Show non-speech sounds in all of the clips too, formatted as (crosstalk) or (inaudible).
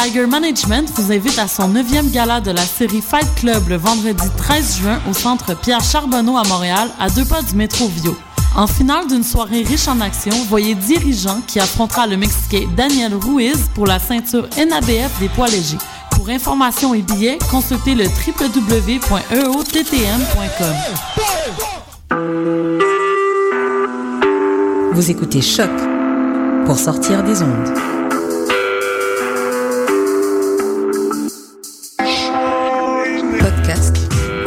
Tiger Management vous invite à son neuvième gala de la série Fight Club le vendredi 13 juin au centre Pierre Charbonneau à Montréal, à deux pas du métro Vio. En finale d'une soirée riche en action, voyez Dirigeant qui affrontera le Mexicain Daniel Ruiz pour la ceinture NABF des poids légers. Pour informations et billets, consultez le www.eottm.com. Vous écoutez Choc pour sortir des ondes.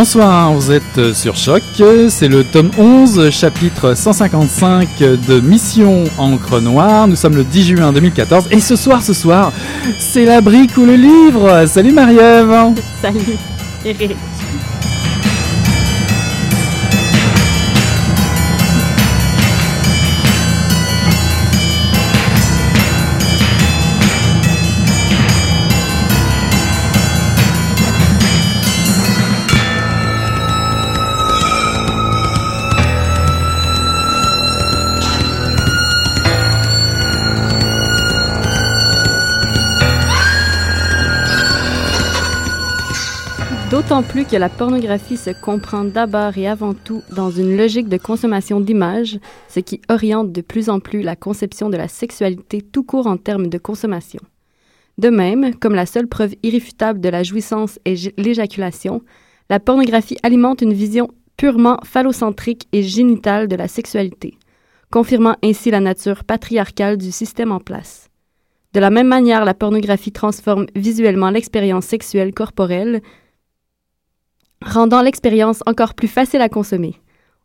Bonsoir, vous êtes sur Choc, c'est le tome 11, chapitre 155 de Mission Encre Noire. Nous sommes le 10 juin 2014 et ce soir, ce soir, c'est la brique ou le livre. Salut Marie-Ève Salut D'autant plus que la pornographie se comprend d'abord et avant tout dans une logique de consommation d'images, ce qui oriente de plus en plus la conception de la sexualité tout court en termes de consommation. De même, comme la seule preuve irréfutable de la jouissance est l'éjaculation, la pornographie alimente une vision purement phallocentrique et génitale de la sexualité, confirmant ainsi la nature patriarcale du système en place. De la même manière, la pornographie transforme visuellement l'expérience sexuelle corporelle, rendant l'expérience encore plus facile à consommer.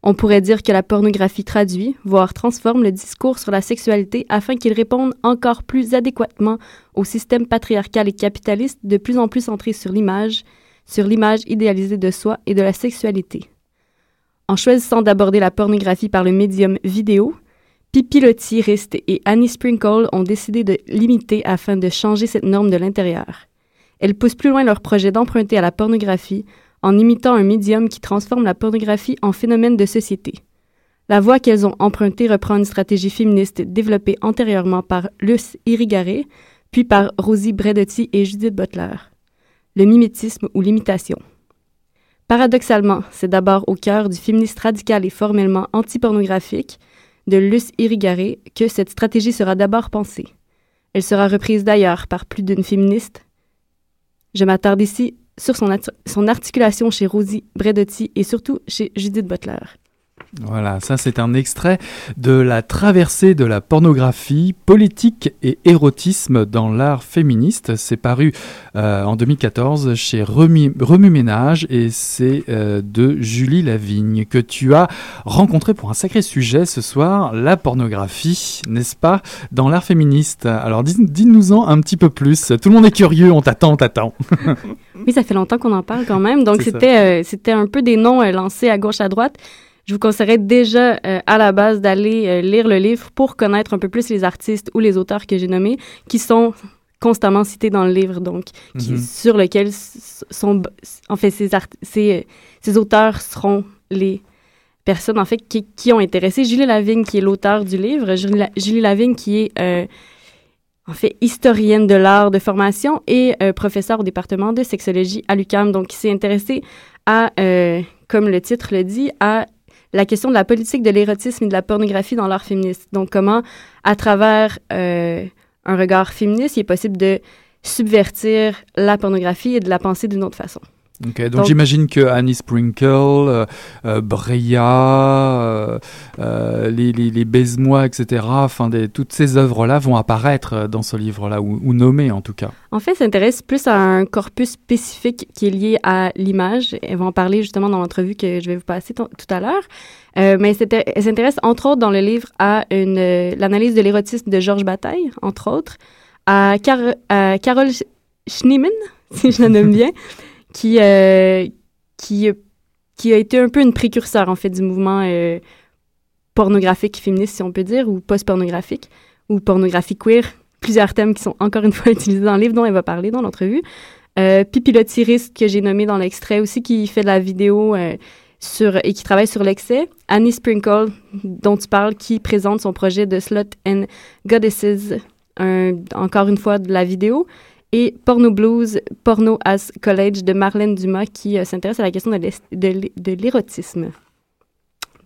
On pourrait dire que la pornographie traduit, voire transforme le discours sur la sexualité afin qu'il réponde encore plus adéquatement au système patriarcal et capitaliste de plus en plus centré sur l'image, sur l'image idéalisée de soi et de la sexualité. En choisissant d'aborder la pornographie par le médium vidéo, Pippi Lotti, Rist et Annie Sprinkle ont décidé de limiter afin de changer cette norme de l'intérieur. Elles poussent plus loin leur projet d'emprunter à la pornographie en imitant un médium qui transforme la pornographie en phénomène de société. La voie qu'elles ont empruntée reprend une stratégie féministe développée antérieurement par Luce Irigaray, puis par Rosie Bredotti et Judith Butler. Le mimétisme ou l'imitation. Paradoxalement, c'est d'abord au cœur du féministe radical et formellement anti-pornographique de Luce Irigaray que cette stratégie sera d'abord pensée. Elle sera reprise d'ailleurs par plus d'une féministe. Je m'attarde ici sur son, articulation chez Rosie Bredotti et surtout chez Judith Butler. Voilà, ça c'est un extrait de la traversée de la pornographie, politique et érotisme dans l'art féministe. C'est paru euh, en 2014 chez Remue Ménage et c'est euh, de Julie Lavigne que tu as rencontré pour un sacré sujet ce soir, la pornographie, n'est-ce pas, dans l'art féministe. Alors dis-nous-en un petit peu plus. Tout le monde est curieux, on t'attend, on t'attend. (laughs) oui, ça fait longtemps qu'on en parle quand même. Donc c'était euh, c'était un peu des noms lancés à gauche à droite je vous conseillerais déjà euh, à la base d'aller euh, lire le livre pour connaître un peu plus les artistes ou les auteurs que j'ai nommés, qui sont constamment cités dans le livre, donc qui, mm-hmm. sur lesquels sont, en fait, ces, ces, ces, auteurs seront les personnes en fait qui, qui, ont intéressé. Julie Lavigne, qui est l'auteur du livre, Julie, Julie, Lavigne, qui est euh, en fait historienne de l'art de formation et euh, professeure au département de sexologie à l'UQAM, donc qui s'est intéressée à, euh, comme le titre le dit, à la question de la politique de l'érotisme et de la pornographie dans l'art féministe. Donc, comment, à travers euh, un regard féministe, il est possible de subvertir la pornographie et de la penser d'une autre façon donc, j'imagine que Annie Sprinkle, euh, euh Breya, euh, euh, les, les, les Baise-moi, etc., enfin, des, toutes ces œuvres-là vont apparaître dans ce livre-là, ou, ou nommées en tout cas. En fait, ça s'intéresse plus à un corpus spécifique qui est lié à l'image. Elles vont en parler justement dans l'entrevue que je vais vous passer tout à l'heure. Euh, mais elle s'intéresse entre autres dans le livre à l'analyse de l'érotisme de Georges Bataille, entre autres, à, Car à Carole Schneemann, (laughs) si je la nomme bien, qui, euh, qui, qui a été un peu une précurseur, en fait, du mouvement pornographique féministe, si on peut dire, ou post-pornographique, ou pornographie queer, plusieurs thèmes qui sont encore une fois (laughs) utilisés dans le livre dont elle va parler dans l'entrevue. Euh, puis que j'ai nommé dans l'extrait aussi, qui fait de la vidéo euh, sur, et qui travaille sur l'excès. Annie Sprinkle, dont tu parles, qui présente son projet de Slut and Goddesses, encore une fois de la vidéo. Et Porno Blues, Porno as College de Marlène Dumas, qui euh, s'intéresse à la question de l'érotisme.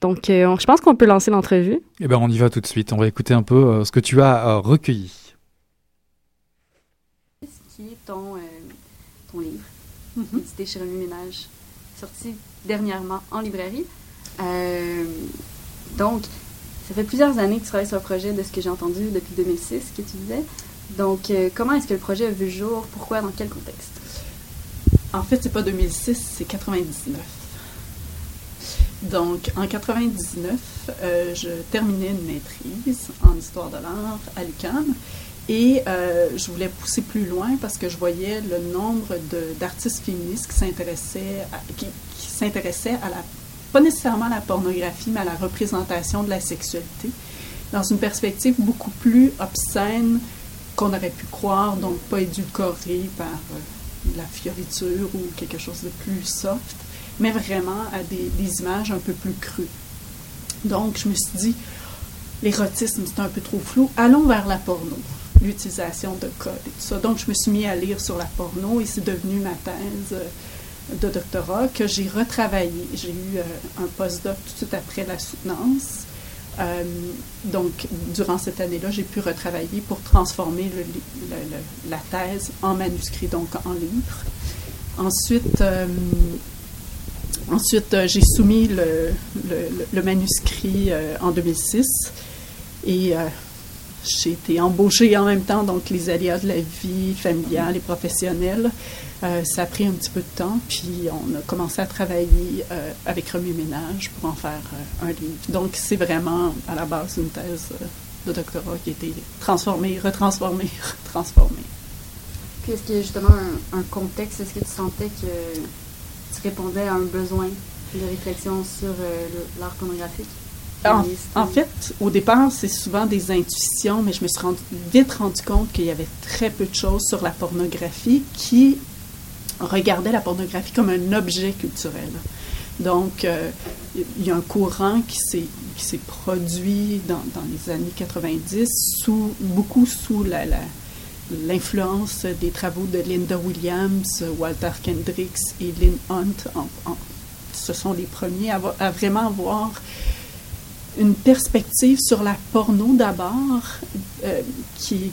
Donc, euh, je pense qu'on peut lancer l'entrevue. Eh bien, on y va tout de suite. On va écouter un peu euh, ce que tu as euh, recueilli. Qui est ton, ton livre, mm -hmm. chez Ménage, sorti dernièrement en librairie. donc, ça fait plusieurs années que tu travailles sur le projet, de ce que j'ai entendu depuis 2006, que tu disais. Donc, comment est-ce que le projet a vu le jour? Pourquoi? Dans quel contexte? En fait, c'est pas 2006, c'est 99. Donc, en 99, euh, je terminais une maîtrise en histoire de l'art à l'UQAM et euh, je voulais pousser plus loin parce que je voyais le nombre d'artistes féministes qui s'intéressaient qui, à la, pas nécessairement à la pornographie, mais à la représentation de la sexualité dans une perspective beaucoup plus obscène qu'on aurait pu croire, donc pas édulcorée par euh, la fioriture ou quelque chose de plus soft mais vraiment à des, images un peu plus crues. Donc, je me suis dit, l'érotisme, c'est un peu trop flou, allons vers la porno, l'utilisation de codes et tout ça. Donc, je me suis mis à lire sur la porno et c'est devenu ma thèse euh, de doctorat que j'ai retravaillé. J'ai eu euh, un postdoc tout de suite après la soutenance. Euh, donc, durant cette année-là, j'ai pu retravailler pour transformer la thèse en manuscrit, donc en livre. Ensuite, Ensuite, euh, j'ai soumis le, manuscrit euh, en 2006 et euh, j'ai été embauchée en même temps, donc les aléas de la vie familiale et professionnelle. Ça a pris un petit peu de temps, puis on a commencé à travailler avec Remue Ménage pour en faire un livre. Donc, c'est vraiment à la base une thèse de doctorat qui a été transformée, retransformée, (laughs) retransformée. Puis, est-ce qu'il y a justement un contexte? Est-ce que tu sentais que tu répondais à un besoin de réflexion sur euh, l'art pornographique? En, fait, au départ, c'est souvent des intuitions, mais je me suis vite rendu compte qu'il y avait très peu de choses sur la pornographie qui regardaient la pornographie comme un objet culturel. Donc, euh, il y a un courant qui s'est produit dans, les années 90, sous, beaucoup sous l'influence des travaux de Linda Williams, Walter Kendricks et Lynn Hunt, ce sont les premiers à, vraiment avoir une perspective sur la porno d'abord euh, qui,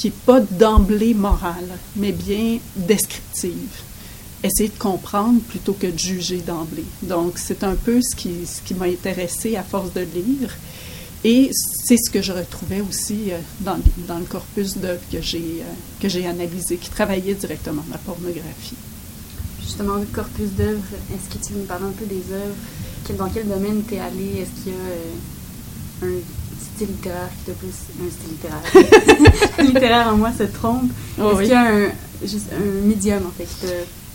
qui n'est pas d'emblée morale, mais bien descriptive. Essayer de comprendre plutôt que de juger d'emblée. Donc, c'est un peu ce qui, ce qui m'a intéressé à force de lire. Et c'est ce que je retrouvais aussi euh, dans, dans le corpus d'œuvres que j'ai euh, que j'ai analysé, qui travaillait directement la pornographie. Justement, le corpus d'œuvres, est-ce que tu veux nous parler un peu des œuvres? Dans quel domaine tu es allé? Est-ce qu'il y a euh, un style littéraire qui te plus... Un style littéraire. (laughs) (laughs) littéraire en moi se trompe. Oh est-ce qu'il y a un, juste un médium, en fait, qui te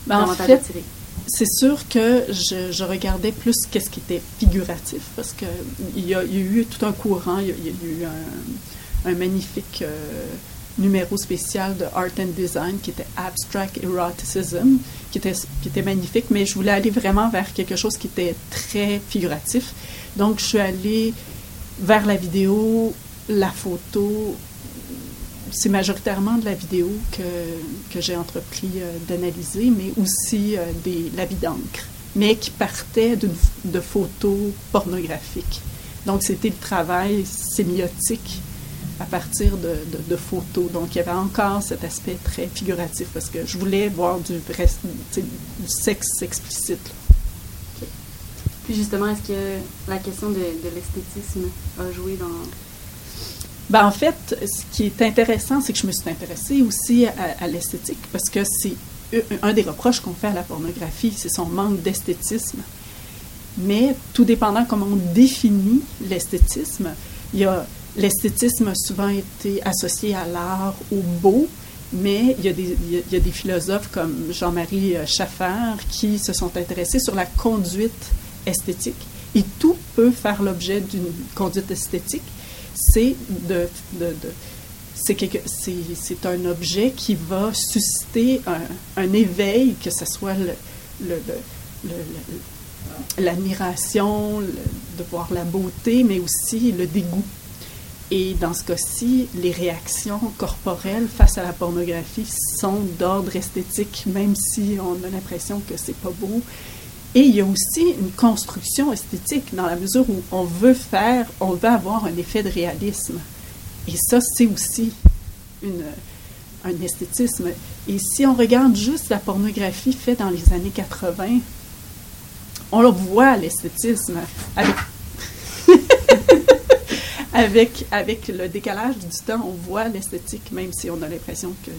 ben, davantage attiré? c'est sûr que je, regardais plus qu'est-ce qui était figuratif, parce qu'il y, a, y a eu tout un courant, il y a, eu un, magnifique euh, numéro spécial de Art and Design qui était Abstract Eroticism, qui était, qui était magnifique, mais je voulais aller vraiment vers quelque chose qui était très figuratif. Donc, je suis allée vers la vidéo, la photo, c'est majoritairement de la vidéo que, que j'ai entrepris euh, d'analyser, mais aussi euh, des, la vie d'encre, mais qui partait de photos pornographiques. Donc, c'était le travail sémiotique à partir de, de, photos. Donc, il y avait encore cet aspect très figuratif parce que je voulais voir du, sexe explicite. Puis justement, est-ce que la question de, l'esthétisme a joué dans, ben, en fait, ce qui est intéressant, c'est que je me suis intéressée aussi à, l'esthétique parce que c'est un des reproches qu'on fait à la pornographie, c'est son manque d'esthétisme. Mais tout dépendant comment on définit l'esthétisme, il y a l'esthétisme a souvent été associé à l'art, au beau, mais il y, a des, il y a des philosophes comme Jean-Marie Schaffer qui se sont intéressés sur la conduite esthétique. Et tout peut faire l'objet d'une conduite esthétique. C'est de, de, de c'est un objet qui va susciter un, éveil, que ce soit l'admiration, de voir la beauté, mais aussi le dégoût. Et dans ce cas-ci, les réactions corporelles face à la pornographie sont d'ordre esthétique, même si on a l'impression que c'est pas beau. Et il y a aussi une construction esthétique dans la mesure où on veut faire, on veut avoir un effet de réalisme. Et ça, c'est aussi une, un esthétisme. Et si on regarde juste la pornographie faite dans les années 80, on le voit l'esthétisme avec, (laughs) avec, avec le décalage du temps, on voit l'esthétique, même si on a l'impression que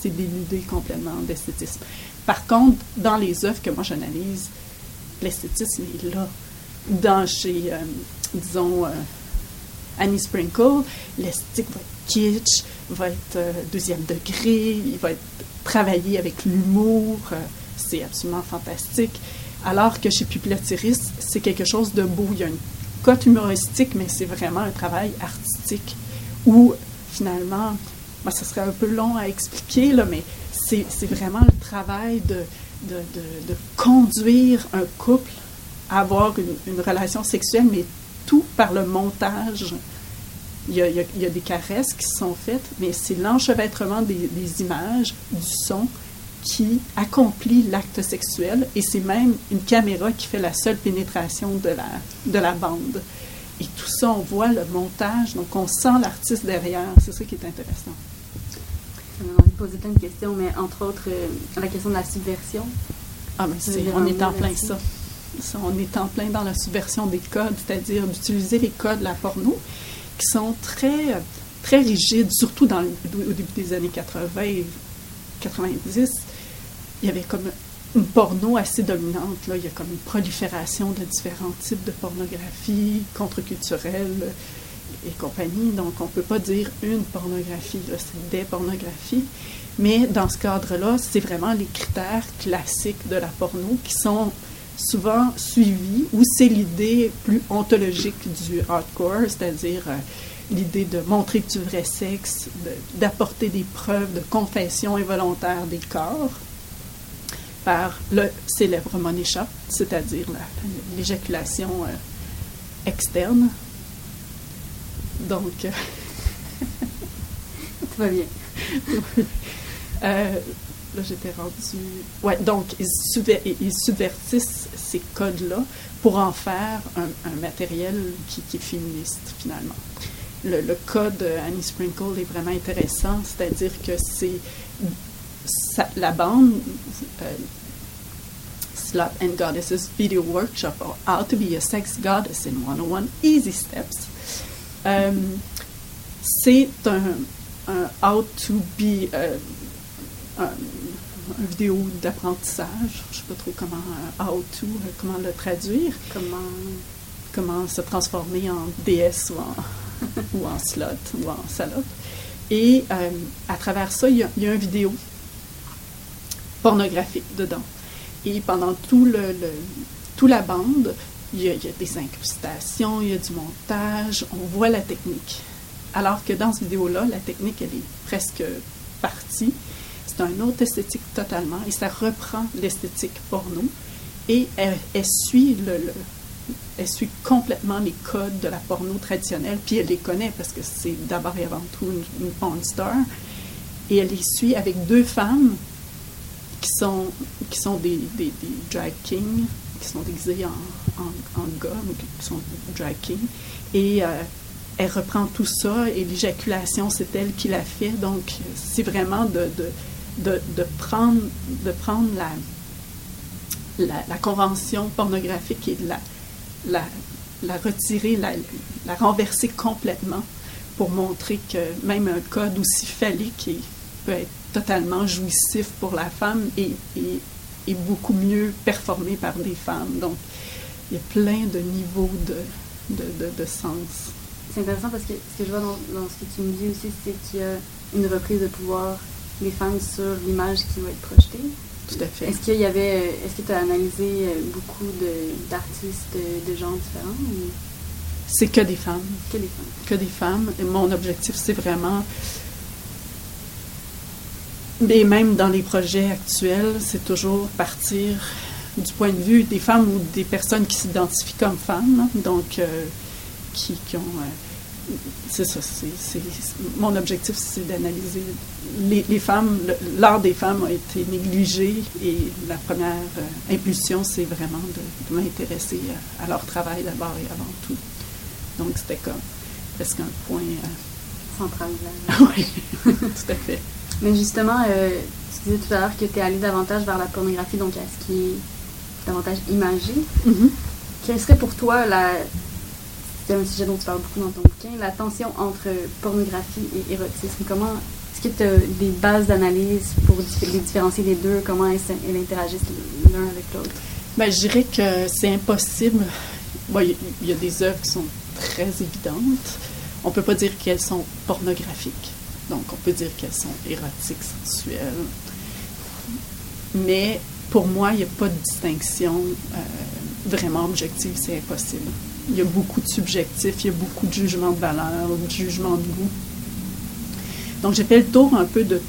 c'est dénudé complètement d'esthétisme. Par contre, dans les œuvres que moi j'analyse, l'esthétisme est là. Dans chez, euh, disons, euh, Annie Sprinkle, l'esthétique va être kitsch, va être euh, deuxième degré, il va être travaillé avec l'humour, c'est absolument fantastique. Alors que chez Pupilotiris, c'est quelque chose de beau. Il y a une cote humoristique, mais c'est vraiment un travail artistique où finalement, ben, ça serait un peu long à expliquer, là, mais c'est vraiment le travail de, de, conduire un couple à avoir une, relation sexuelle, mais tout par le montage. Il y, a, des caresses qui sont faites, mais c'est l'enchevêtrement des, des, images, du son, qui accomplit l'acte sexuel et c'est même une caméra qui fait la seule pénétration de la, de la bande. Et tout ça, on voit le montage, donc on sent l'artiste derrière. C'est ça qui est intéressant. Envie de poser plein de questions, mais entre autres, euh, la question de la subversion. Ah, mais c'est, on est en plein ça. ça. On est en plein dans la subversion des codes, c'est-à-dire d'utiliser les codes de la porno qui sont très, très rigides, surtout dans, au début des années 80 et 90 il y avait comme une porno assez dominante. Là. Il y a comme une prolifération de différents types de pornographie, contre-culturelle et compagnie. Donc, on ne peut pas dire une pornographie, c'est des pornographies. Mais dans ce cadre-là, c'est vraiment les critères classiques de la porno qui sont souvent suivis, ou c'est l'idée plus ontologique du hardcore, c'est-à-dire euh, l'idée de montrer du vrai sexe, d'apporter des preuves de confession involontaire des corps par le célèbre shot, c'est-à-dire l'éjaculation euh, externe. Donc. Tout va bien. (laughs) euh, là, j'étais rendue. Ouais, donc, ils, ils, subvertissent ces codes-là pour en faire un, un matériel qui, qui, est féministe, finalement. Le, le, code Annie Sprinkle est vraiment intéressant, c'est-à-dire que c'est la bande euh, Slut and Goddesses Video Workshop or How to Be a Sex Goddess in 101 Easy Steps. Euh, c'est un, un, How to Be, euh, un, vidéo d'apprentissage. Je ne sais pas trop comment, uh, how to, euh, comment le traduire. Comment, comment se transformer en déesse ou en, (laughs) ou en slot ou en salope. Et euh, à travers ça, il y, a, il y a une vidéo pornographique dedans. Et pendant tout le, le toute la bande, il y, a, des incrustations, il y a du montage, on voit la technique. Alors que dans cette vidéo-là, la technique, elle est presque partie. C'est un autre esthétique totalement et ça reprend l'esthétique porno et elle suit complètement les codes de la porno traditionnelle, puis elle les connaît parce que c'est d'abord et avant tout une, une porn star. Et elle les suit avec deux femmes qui sont, qui sont des, des, des drag kings, qui sont déguisés en, en, en gars, qui sont drag kings. Et euh, elle reprend tout ça et l'éjaculation, c'est elle qui l'a fait. Donc, c'est vraiment de, de, de, prendre, de prendre la, la, convention pornographique et de la, la, la retirer, la, la renverser complètement pour montrer que même un code aussi phallique peut être totalement jouissif pour la femme et, et, beaucoup mieux performé par des femmes. Donc, il y a plein de niveaux de, de, de, de sens. C'est intéressant parce que ce que je vois dans, dans, ce que tu me dis aussi, c'est qu'il y a une reprise de pouvoir les femmes sur l'image qui va être projetée. Tout à fait. Est-ce qu'il y avait, est-ce que tu as analysé beaucoup d'artistes de, de, genres différents? C'est que des femmes. Que des femmes. Que des femmes. Et mon objectif, c'est vraiment. Et même dans les projets actuels, c'est toujours partir du point de vue des femmes ou des personnes qui s'identifient comme femmes, donc euh, qui, qui, ont. Euh, c'est ça, c'est, mon objectif, c'est d'analyser les, les femmes. l'art des femmes a été négligé et la première euh, impulsion, c'est vraiment de, de m'intéresser à, à, leur travail d'abord et avant tout. Donc, c'était comme presque un point. Central. (laughs) oui, tout à fait. Mais justement, tu disais tout à l'heure que tu es allé davantage vers la pornographie, donc à ce qui est davantage imagé. Mm-hmm. Quelle serait pour toi la. C'est un sujet dont tu parles beaucoup dans ton bouquin, la tension entre pornographie et érotisme? Comment. Est-ce que tu as des bases d'analyse pour les différencier les deux? Comment elles, interagissent l'un avec l'autre? Ben, je dirais que c'est impossible. Il y, y, a des œuvres qui sont très évidentes. On ne peut pas dire qu'elles sont pornographiques. Donc, on peut dire qu'elles sont érotiques, sensuelles. Mais pour moi, il n'y a pas de distinction euh, vraiment objective, c'est impossible. Il y a beaucoup de subjectifs, il y a beaucoup de jugements de valeur, de jugements de goût. Donc, j'ai fait le tour un peu de,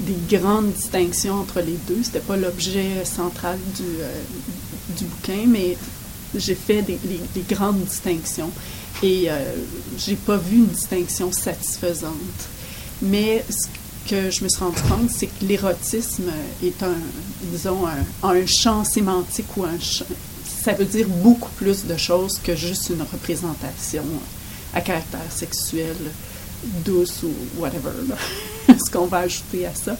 des grandes distinctions entre les deux. Ce n'était pas l'objet central du, euh, du bouquin, mais j'ai fait des, grandes distinctions et euh, j'ai pas vu une distinction satisfaisante. Mais ce que je me suis rendu compte, c'est que l'érotisme est un, disons, un, champ sémantique ou un ça veut dire beaucoup plus de choses que juste une représentation à caractère sexuel douce ou whatever, (laughs) ce qu'on va ajouter à ça?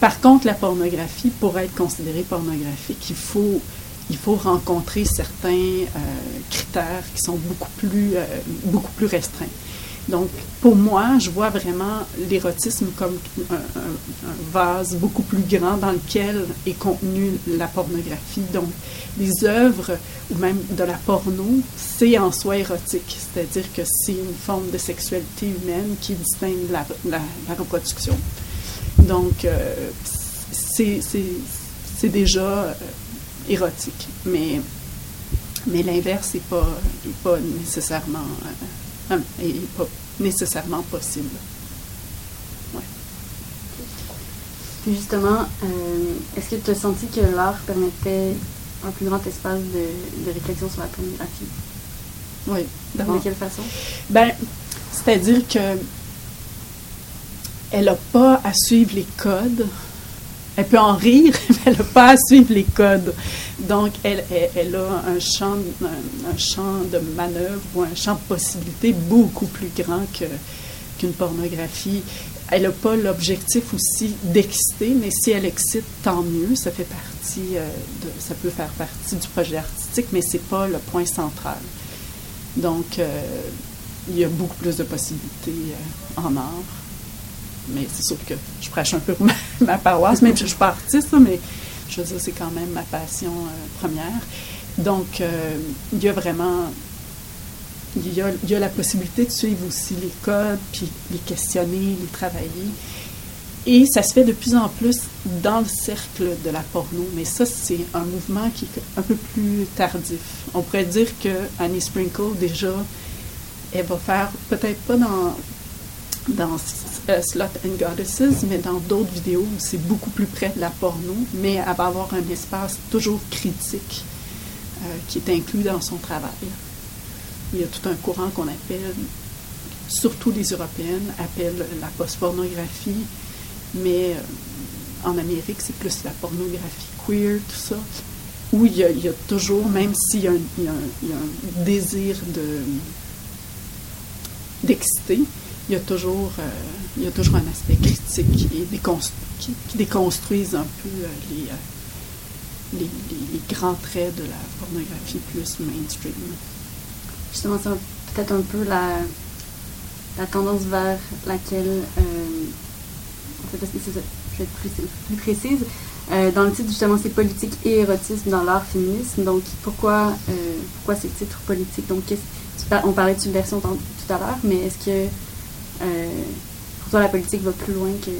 Par contre, la pornographie, pour être considérée pornographique, il faut, il faut rencontrer certains euh, critères qui sont beaucoup plus, euh, beaucoup plus restreints. Donc, pour moi, je vois vraiment l'érotisme comme un, vase beaucoup plus grand dans lequel est contenue la pornographie. Donc, les œuvres ou même de la porno, c'est en soi érotique, c'est-à-dire que c'est une forme de sexualité humaine qui distingue la, reproduction. Donc, euh, c'est déjà euh, érotique, mais, mais l'inverse n'est pas, pas nécessairement... Euh, n'est pas nécessairement possible. Ouais. Puis justement, euh, est-ce que tu as senti que l'art permettait un plus grand espace de, de réflexion sur la pornographie? Oui. De quelle façon? Ben, c'est-à-dire que elle n'a pas à suivre les codes. Elle peut en rire, (laughs) mais elle n'a pas à suivre les codes. Donc, elle, elle, elle a un champ, un, un, champ de manœuvre ou un champ de possibilités beaucoup plus grand que, qu'une pornographie. Elle n'a pas l'objectif aussi d'exciter, mais si elle excite, tant mieux. Ça fait partie, euh, de, ça peut faire partie du projet artistique, mais c'est pas le point central. Donc, euh, il y a beaucoup plus de possibilités euh, en art. Mais c'est sûr que je prêche un peu pour ma, (laughs) ma paroisse, même si je ne suis pas artiste, mais c'est quand même ma passion euh, première. Donc, euh, il y a vraiment. Il y a, y a, la possibilité de suivre aussi les codes, puis les questionner, les travailler. Et ça se fait de plus en plus dans le cercle de la porno, mais ça, c'est un mouvement qui est un peu plus tardif. On pourrait dire que Annie Sprinkle, déjà, elle va faire, peut-être pas dans, dans uh, Slot and Goddesses, mais dans d'autres vidéos c'est beaucoup plus près de la porno, mais elle va avoir un espace toujours critique euh, qui est inclus dans son travail. Il y a tout un courant qu'on appelle, surtout les Européennes, appellent la post-pornographie, mais euh, en Amérique, c'est plus la pornographie queer, tout ça, où il y a, toujours, même s'il y, il y, a un désir de d'exciter, il y a toujours, euh, il y a toujours un aspect critique et déconstru qui, qui, déconstruise un peu euh, les, euh, les, grands traits de la pornographie plus mainstream. Justement, c'est peut-être un peu la, tendance vers laquelle, en fait, je vais être plus, précise. dans le titre, justement, c'est politique et érotisme dans l'art féminisme. Donc, pourquoi, pourquoi ces titres politiques? Donc, on parlait de subversion tout à l'heure, mais est-ce que pour la politique va plus loin que,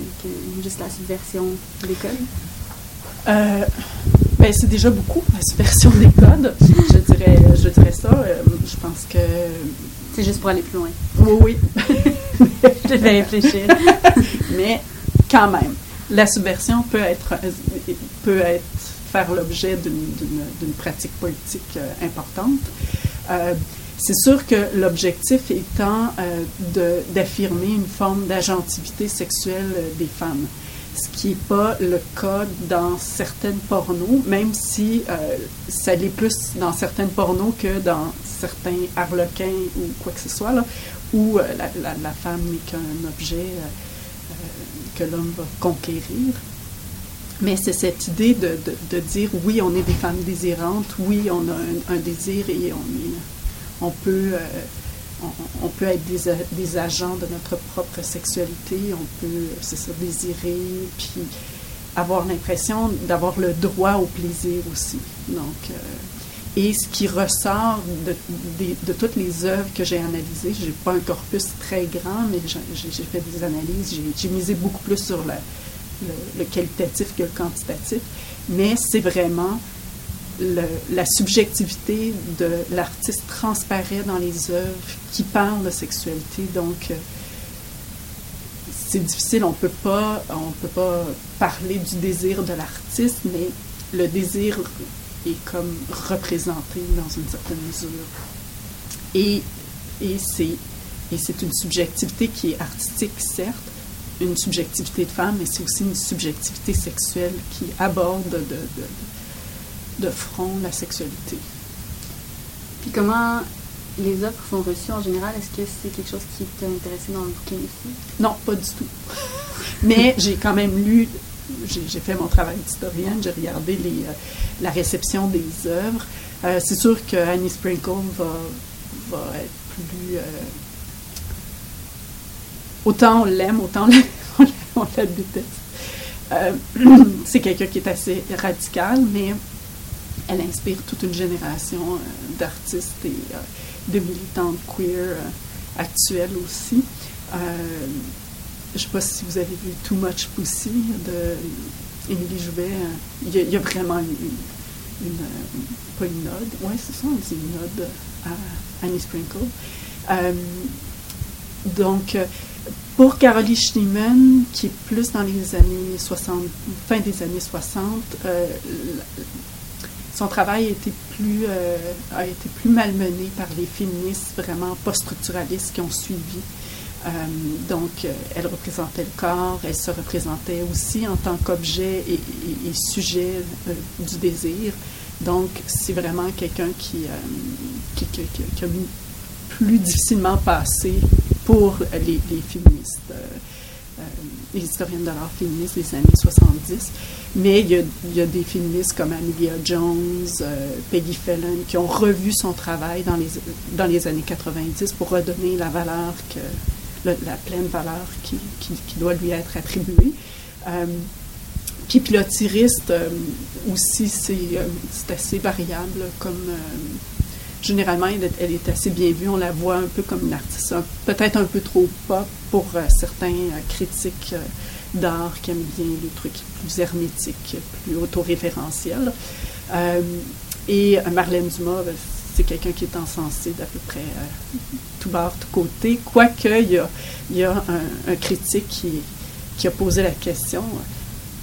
juste la subversion des codes? Euh, ben, c'est déjà beaucoup, la subversion des codes. je, dirais, je dirais ça. Euh, je pense que. C'est juste pour aller plus loin. Oui, oui. (laughs) je vais réfléchir. Mais quand même, la subversion peut être, peut être faire l'objet d'une pratique politique euh, importante. Euh, c'est sûr que l'objectif étant euh, d'affirmer une forme d'agentivité sexuelle des femmes, ce qui n'est pas le cas dans certaines pornos, même si ça l'est plus dans certaines pornos que dans certains harlequins ou quoi que ce soit, là, où la, femme n'est qu'un objet que l'homme va conquérir. Mais c'est cette idée de, dire oui, on est des femmes désirantes, oui, on a un, désir et on, est, on peut, euh, on, peut être des, agents de notre propre sexualité, on peut, c'est ça, désirer, puis avoir l'impression d'avoir le droit au plaisir aussi. Donc, euh, et ce qui ressort de, toutes les œuvres que j'ai analysées, j'ai pas un corpus très grand, mais j'ai fait des analyses, j'ai misé beaucoup plus sur le, qualitatif que le quantitatif, mais c'est vraiment la subjectivité de l'artiste transparaît dans les œuvres qui parlent de sexualité. Donc, euh, c'est difficile, on peut pas, on peut pas parler du désir de l'artiste, mais le désir est comme représenté dans une certaine mesure. Et, c'est une subjectivité qui est artistique, certes, une subjectivité de femme, mais c'est aussi une subjectivité sexuelle qui aborde de, de, de, front la sexualité. Puis comment les œuvres sont reçues en général? Est-ce que c'est quelque chose qui t'a intéressé dans le bouquin aussi? Non, pas du tout. mais j'ai quand même lu j'ai fait mon travail d'historienne, j'ai regardé les, euh, la réception des œuvres. Euh, c'est sûr que Annie Sprinkle va, va être plus. Euh, autant on l'aime, autant on (laughs) la déteste. (clears throat) c'est quelqu'un qui est assez radical, mais elle inspire toute une génération d'artistes et de militantes queer actuelles aussi. Je ne sais pas si vous avez vu Too Much Pussy de Émilie Joubert. Il y, a, vraiment une, pas une ode, oui, c'est ça, c'est une ode à Annie Sprinkle. Euh, donc, pour Caroline Schneemann, qui est plus dans les années 60, fin des années 60, euh, son travail a été plus, euh, a été plus malmené par les féministes vraiment post-structuralistes qui ont suivi. Euh, donc, euh, elle représentait le corps, elle se représentait aussi en tant qu'objet et, sujet du désir. Donc, c'est vraiment quelqu'un qui, qui, a plus difficilement passé pour les, féministes, les historiennes de l'art féministe des années 70. Mais il y, a, des féministes comme Amelia Jones, Peggy Fallon, qui ont revu son travail dans les, dans les années 90 pour redonner la valeur que la pleine valeur qui, doit lui être attribuée. Euh, puis pilotiriste euh, aussi, euh, c'est assez variable comme généralement, elle est, assez bien vue. On la voit un peu comme une artiste, peut-être un peu trop pop pour certains critiques d'art qui aiment bien les trucs plus hermétiques, plus autoréférentiels. et Marlène Dumas, c'est quelqu'un qui est encensé d'à peu près euh, tout bord, tout côté. Quoique, il y a, un, critique qui, qui, a posé la question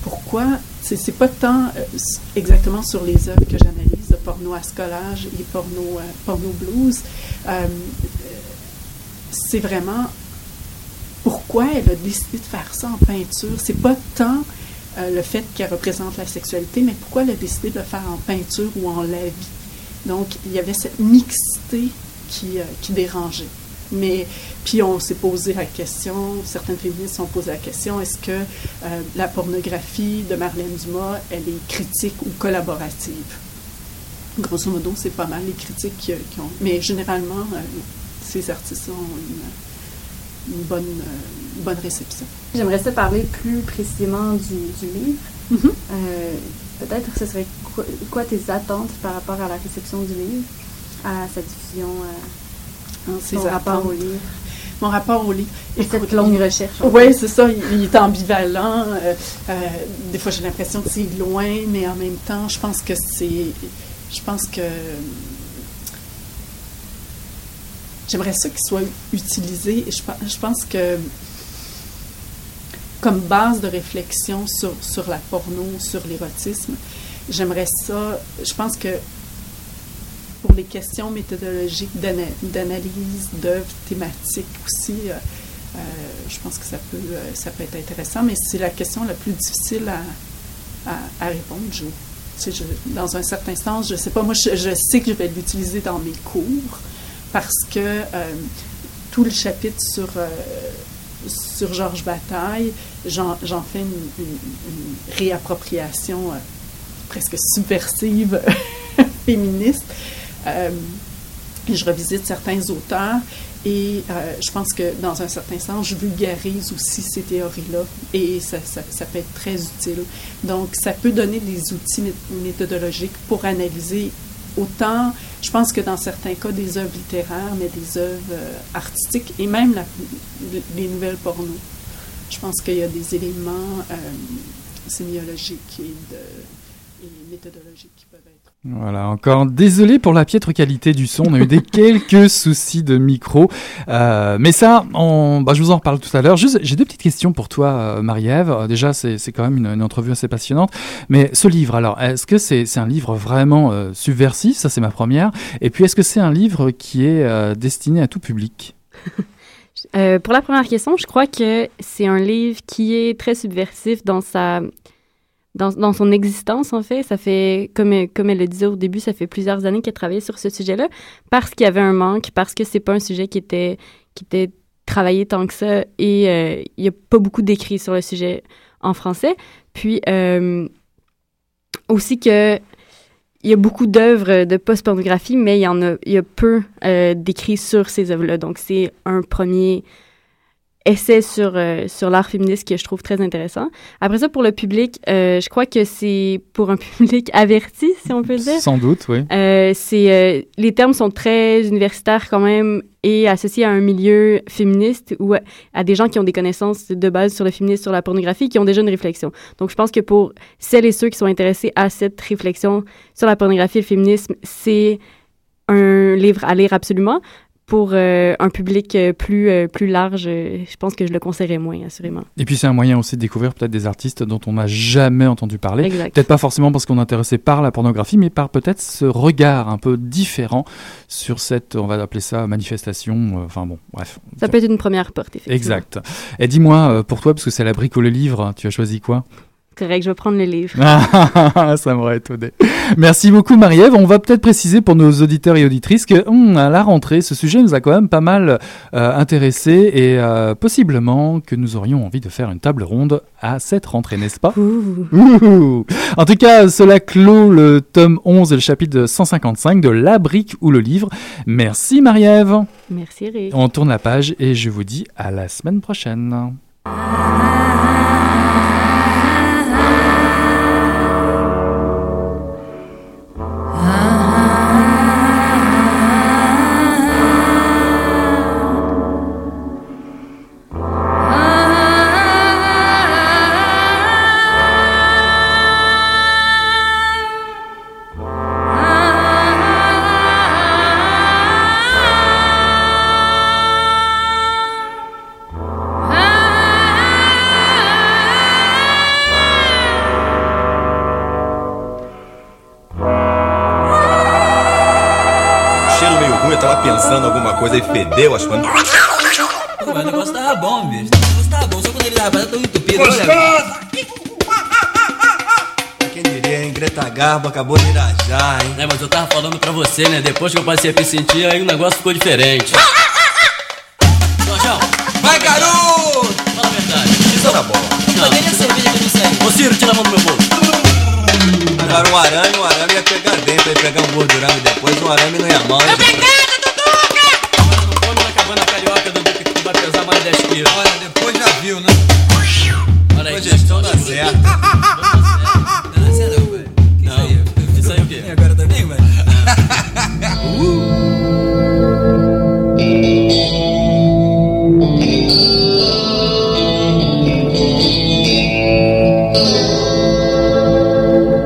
pourquoi c'est pas tant euh, exactement sur les œuvres que j'analyse, porno à scolage et porno, euh, porno blues. c'est vraiment pourquoi elle a décidé de faire ça en peinture. C'est pas tant le fait qu'elle représente la sexualité, mais pourquoi elle a décidé de le faire en peinture ou en la vie. Donc, il y avait cette mixité qui, euh, qui dérangeait. Mais puis on s'est posé la question, certaines féministes ont posé la question, est-ce que euh, la pornographie de Marlène Dumas, elle est critique ou collaborative? Grosso modo, c'est pas mal les critiques qui, ont... Mais généralement, euh, ces artistes ont une, bonne, bonne réception. J'aimerais ça parler plus précisément du, livre. Mm-hmm. Peut-être que ce serait quoi, tes attentes par rapport à la réception du livre, à sa diffusion, euh, ses rapport au livre? mon rapport au livre. Et cette longue recherche. Oui, c'est ça. Il, est ambivalent. Euh, euh, des fois, j'ai l'impression que c'est loin, mais en même temps, je pense que c'est. Je pense que. J'aimerais ça qu'il soit utilisé. Je, je pense que comme base de réflexion sur, sur la porno, sur l'érotisme, j'aimerais ça. Je pense que pour les questions méthodologiques d'analyse d'œuvres thématiques aussi, euh, euh, je pense que ça peut, euh, ça peut être intéressant, mais c'est la question la plus difficile à, à, répondre. Je, dans un certain sens, je sais pas, moi, je, sais que je vais l'utiliser dans mes cours parce que tout le chapitre sur, sur Georges Bataille, j'en fais une, réappropriation presque subversive (laughs) féministe. Euh, je revisite certains auteurs et euh, je pense que dans un certain sens, je vulgarise aussi ces théories-là et ça, peut être très utile. Donc, ça peut donner des outils méthodologiques pour analyser autant, je pense que dans certains cas, des œuvres littéraires, mais des œuvres euh, artistiques et même les nouvelles porno. Je pense qu'il y a des éléments sémiologiques et, de, et méthodologiques qui peuvent être voilà, encore désolé pour la piètre qualité du son. On a eu des (laughs) quelques soucis de micro, euh, mais ça, on, bah, je vous en reparle tout à l'heure. Juste, j'ai deux petites questions pour toi, euh, Marie-Ève. Euh, déjà, c'est quand même une, entrevue assez passionnante. Mais ce livre, alors, est-ce que c'est un livre vraiment subversif? Ça, c'est ma première. Et puis, est-ce que c'est un livre qui est destiné à tout public? (laughs) Pour la première question, je crois que c'est un livre qui est très subversif dans sa dans, dans, son existence, en fait. Ça fait, comme, comme elle le disait au début, ça fait plusieurs années qu'elle travaillait sur ce sujet-là parce qu'il y avait un manque, parce que c'est pas un sujet qui était, qui était travaillé tant que ça et euh, il y a pas beaucoup d'écrits sur le sujet en français. Puis, euh, aussi que il y a beaucoup d'œuvres de post-pornographie, mais il y en a, il y a peu euh, d'écrits sur ces œuvres-là. Donc, c'est un premier essai sur, euh, sur l'art féministe que je trouve très intéressant. Après ça, pour le public, euh, je crois que c'est pour un (laughs) public averti, si on peut dire. Sans doute, oui. Euh, c'est, les termes sont très universitaires quand même et associés à un milieu féministe ou à, des gens qui ont des connaissances de base sur le féminisme, sur la pornographie, qui ont déjà une réflexion. Donc, je pense que pour celles et ceux qui sont intéressés à cette réflexion sur la pornographie et le féminisme, c'est un livre à lire absolument pour euh, un public euh, plus, euh, plus large, je pense que je le conseillerais moins, assurément. Et puis c'est un moyen aussi de découvrir peut-être des artistes dont on n'a jamais entendu parler. Peut-être pas forcément parce qu'on est intéressé par la pornographie, mais par peut-être ce regard un peu différent sur cette, on va appeler ça, manifestation. Enfin bon, bref. Ça peut être une première porte, effectivement. Exact. Et dis-moi, pour toi, parce que c'est la brique ou le livre, tu as choisi quoi? Correct, je vais prendre le livre. (laughs) ça m'aurait étonné. Merci beaucoup, Marie-Ève. On va peut-être préciser pour nos auditeurs et auditrices que hum, à la rentrée, ce sujet nous a quand même pas mal euh, intéressés et euh, possiblement que nous aurions envie de faire une table ronde à cette rentrée, n'est-ce pas? En tout cas, cela clôt le tome 11 et le chapitre 155 de La brique ou le livre. Merci, Marie-Ève. Merci, Eric. On tourne la page et je vous dis à la semaine prochaine. Coisa e fedeu as coisas. Pô, mas o negócio tava bom, bicho. O negócio tava bom, só quando ele tava tão entupido. Gostoso! Quem diria, hein? Greta Garbo acabou de irajar, hein? É, mas eu tava falando pra você, né? Depois que eu passei a me sentir, aí o negócio ficou diferente. Jorjão! Vai, garoto! Fala a verdade. Isso era bom. Não. Cadê a cerveja que eu não sei? Ô, Ciro, tira a mão do meu bolo. Cortaram um arame, um arame ia pegar dentro, ia pegar um gordurão e depois um arame não ia mal. Obrigada, Duduca! Nós não fomos carioca cabana carioca, Duduca, que tu vai pesar mais 10 quilos.